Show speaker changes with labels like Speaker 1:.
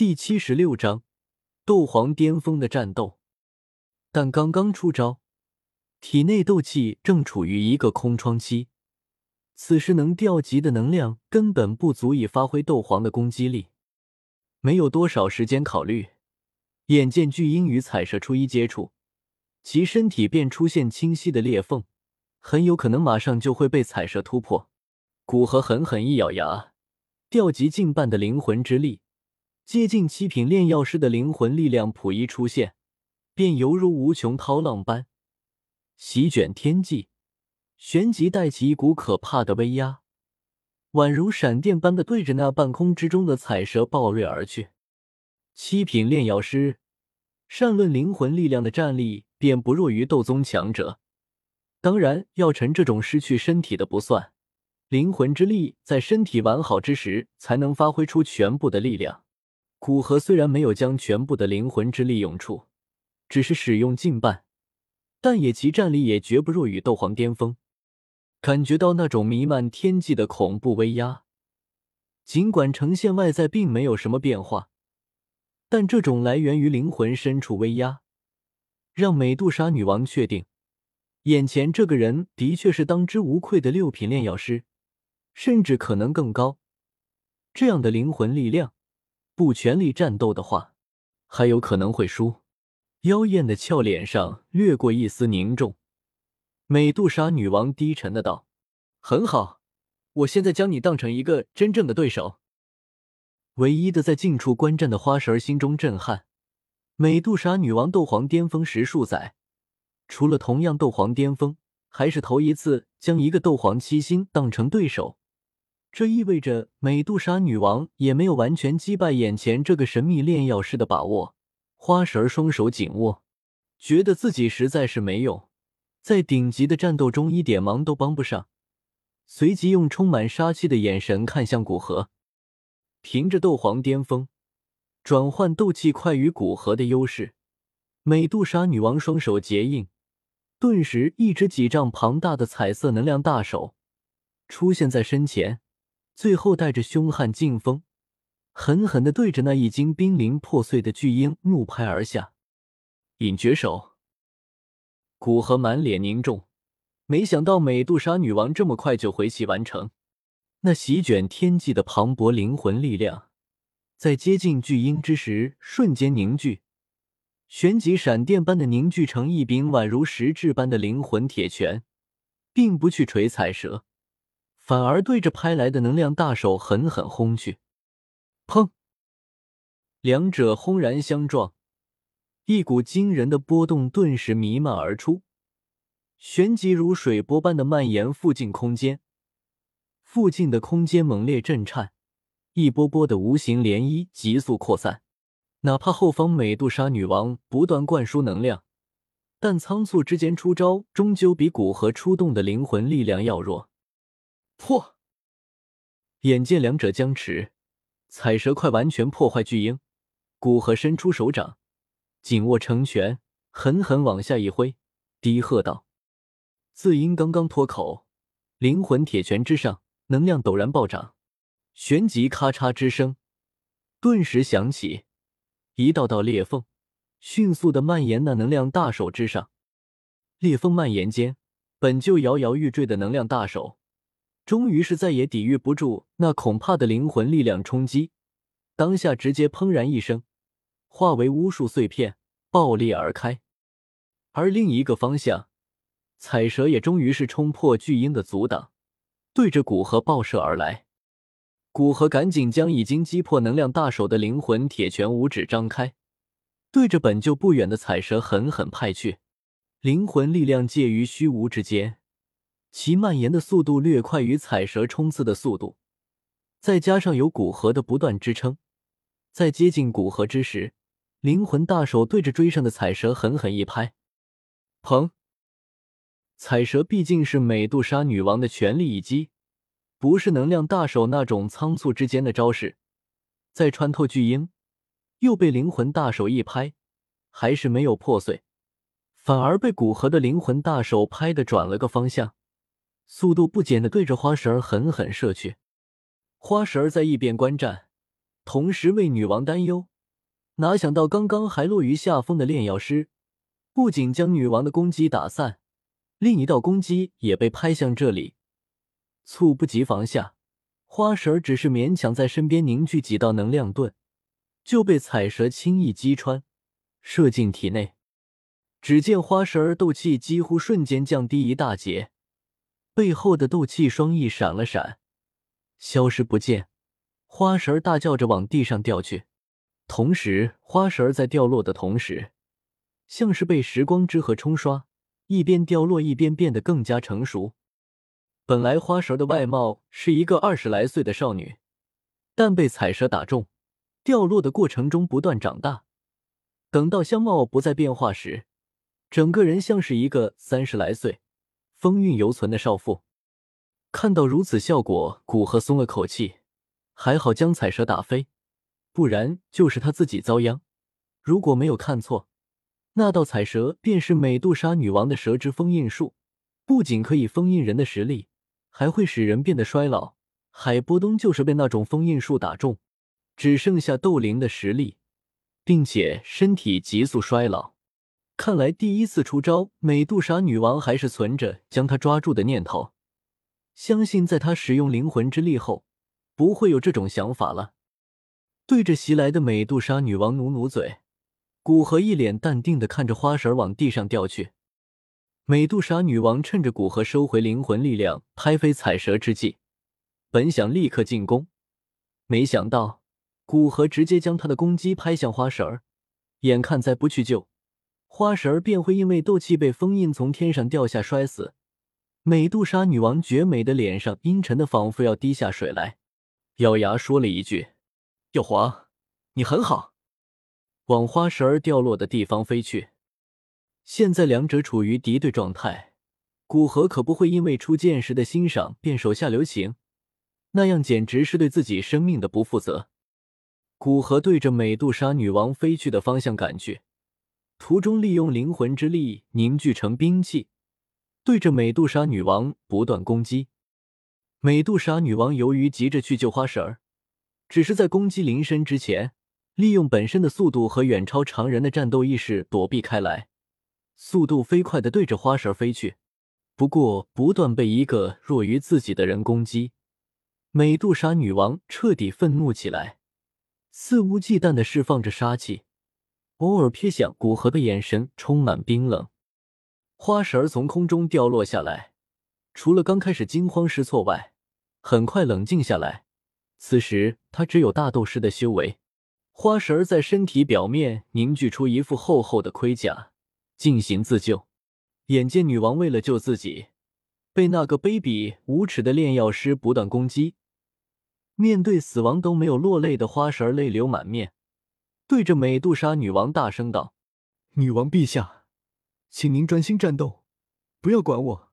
Speaker 1: 第七十六章斗皇巅峰的战斗。但刚刚出招，体内斗气正处于一个空窗期，此时能调集的能量根本不足以发挥斗皇的攻击力。没有多少时间考虑，眼见巨鹰与彩蛇初一接触，其身体便出现清晰的裂缝，很有可能马上就会被彩蛇突破。古河狠狠一咬牙，调集近半的灵魂之力。接近七品炼药师的灵魂力量甫一出现，便犹如无穷涛浪般席卷天际，旋即带起一股可怕的威压，宛如闪电般的对着那半空之中的彩蛇暴掠而去。七品炼药师，善论灵魂力量的战力便不弱于斗宗强者。当然，药尘这种失去身体的不算，灵魂之力在身体完好之时才能发挥出全部的力量。古河虽然没有将全部的灵魂之力用出，只是使用近半，但也其战力也绝不弱于斗皇巅峰。感觉到那种弥漫天际的恐怖威压，尽管呈现外在并没有什么变化，但这种来源于灵魂深处威压，让美杜莎女王确定，眼前这个人的确是当之无愧的六品炼药师，甚至可能更高。这样的灵魂力量。不全力战斗的话，还有可能会输。妖艳的俏脸上掠过一丝凝重。美杜莎女王低沉的道：“很好，我现在将你当成一个真正的对手。”唯一的在近处观战的花神心中震撼。美杜莎女王斗皇巅峰十数载，除了同样斗皇巅峰，还是头一次将一个斗皇七星当成对手。这意味着美杜莎女王也没有完全击败眼前这个神秘炼药师的把握。花神双手紧握，觉得自己实在是没用，在顶级的战斗中一点忙都帮不上。随即用充满杀气的眼神看向古河，凭着斗皇巅峰转换斗气快于古河的优势，美杜莎女王双手结印，顿时一只几丈庞大的彩色能量大手出现在身前。最后带着凶悍劲风，狠狠的对着那已经濒临破碎的巨鹰怒拍而下。隐绝手，古河满脸凝重，没想到美杜莎女王这么快就回气完成。那席卷天际的磅礴灵魂力量，在接近巨鹰之时瞬间凝聚，旋即闪电般的凝聚成一柄宛如实质般的灵魂铁拳，并不去锤彩蛇。反而对着拍来的能量大手狠狠轰去，砰！两者轰然相撞，一股惊人的波动顿时弥漫而出，旋即如水波般的蔓延附近空间。附近的空间猛烈震颤，一波波的无形涟漪急速扩散。哪怕后方美杜莎女王不断灌输能量，但仓促之间出招，终究比古河出动的灵魂力量要弱。破！眼见两者僵持，彩蛇快完全破坏巨鹰，古河伸出手掌，紧握成拳，狠狠往下一挥，低喝道：“字音刚刚脱口，灵魂铁拳之上能量陡然暴涨，旋即咔嚓之声顿时响起，一道道裂缝迅速的蔓延那能量大手之上，裂缝蔓延间，本就摇摇欲坠的能量大手。终于是再也抵御不住那恐怕的灵魂力量冲击，当下直接砰然一声，化为无数碎片爆裂而开。而另一个方向，彩蛇也终于是冲破巨鹰的阻挡，对着古河爆射而来。古河赶紧将已经击破能量大手的灵魂铁拳五指张开，对着本就不远的彩蛇狠狠拍去。灵魂力量介于虚无之间。其蔓延的速度略快于彩蛇冲刺的速度，再加上有古河的不断支撑，在接近古河之时，灵魂大手对着追上的彩蛇狠狠一拍，砰！彩蛇毕竟是美杜莎女王的全力一击，不是能量大手那种仓促之间的招式，在穿透巨鹰，又被灵魂大手一拍，还是没有破碎，反而被古河的灵魂大手拍的转了个方向。速度不减的对着花神儿狠狠射去，花神儿在一边观战，同时为女王担忧。哪想到刚刚还落于下风的炼药师，不仅将女王的攻击打散，另一道攻击也被拍向这里。猝不及防下，花蛇只是勉强在身边凝聚几道能量盾，就被彩蛇轻易击穿，射进体内。只见花蛇儿斗气几乎瞬间降低一大截，背后的斗气双翼闪了闪，消失不见。花蛇大叫着往地上掉去，同时花蛇在掉落的同时，像是被时光之河冲刷，一边掉落一边变得更加成熟。本来花蛇的外貌是一个二十来岁的少女，但被彩蛇打中，掉落的过程中不断长大。等到相貌不再变化时，整个人像是一个三十来岁、风韵犹存的少妇。看到如此效果，古河松了口气，还好将彩蛇打飞，不然就是他自己遭殃。如果没有看错，那道彩蛇便是美杜莎女王的蛇之封印术，不仅可以封印人的实力。还会使人变得衰老。海波东就是被那种封印术打中，只剩下斗灵的实力，并且身体急速衰老。看来第一次出招，美杜莎女王还是存着将他抓住的念头。相信在他使用灵魂之力后，不会有这种想法了。对着袭来的美杜莎女王努努嘴，古河一脸淡定的看着花绳往地上掉去。美杜莎女王趁着古河收回灵魂力量、拍飞彩蛇之际，本想立刻进攻，没想到古河直接将他的攻击拍向花神儿。眼看再不去救，花神儿便会因为斗气被封印从天上掉下摔死。美杜莎女王绝美的脸上阴沉的仿佛要滴下水来，咬牙说了一句：“耀华，你很好。”往花神儿掉落的地方飞去。现在两者处于敌对状态，古河可不会因为初见时的欣赏便手下留情，那样简直是对自己生命的不负责。古河对着美杜莎女王飞去的方向赶去，途中利用灵魂之力凝聚成兵器，对着美杜莎女王不断攻击。美杜莎女王由于急着去救花婶儿，只是在攻击临身之前，利用本身的速度和远超常人的战斗意识躲避开来。速度飞快的对着花蛇飞去，不过不断被一个弱于自己的人攻击，美杜莎女王彻底愤怒起来，肆无忌惮的释放着杀气，偶尔瞥向古河的眼神充满冰冷。花神儿从空中掉落下来，除了刚开始惊慌失措外，很快冷静下来。此时他只有大斗师的修为。花神儿在身体表面凝聚出一副厚厚的盔甲。进行自救。眼见女王为了救自己，被那个卑鄙无耻的炼药师不断攻击，面对死亡都没有落泪的花神儿泪流满面，对着美杜莎女王大声道：“
Speaker 2: 女王陛下，请您专心战斗，不要管我。”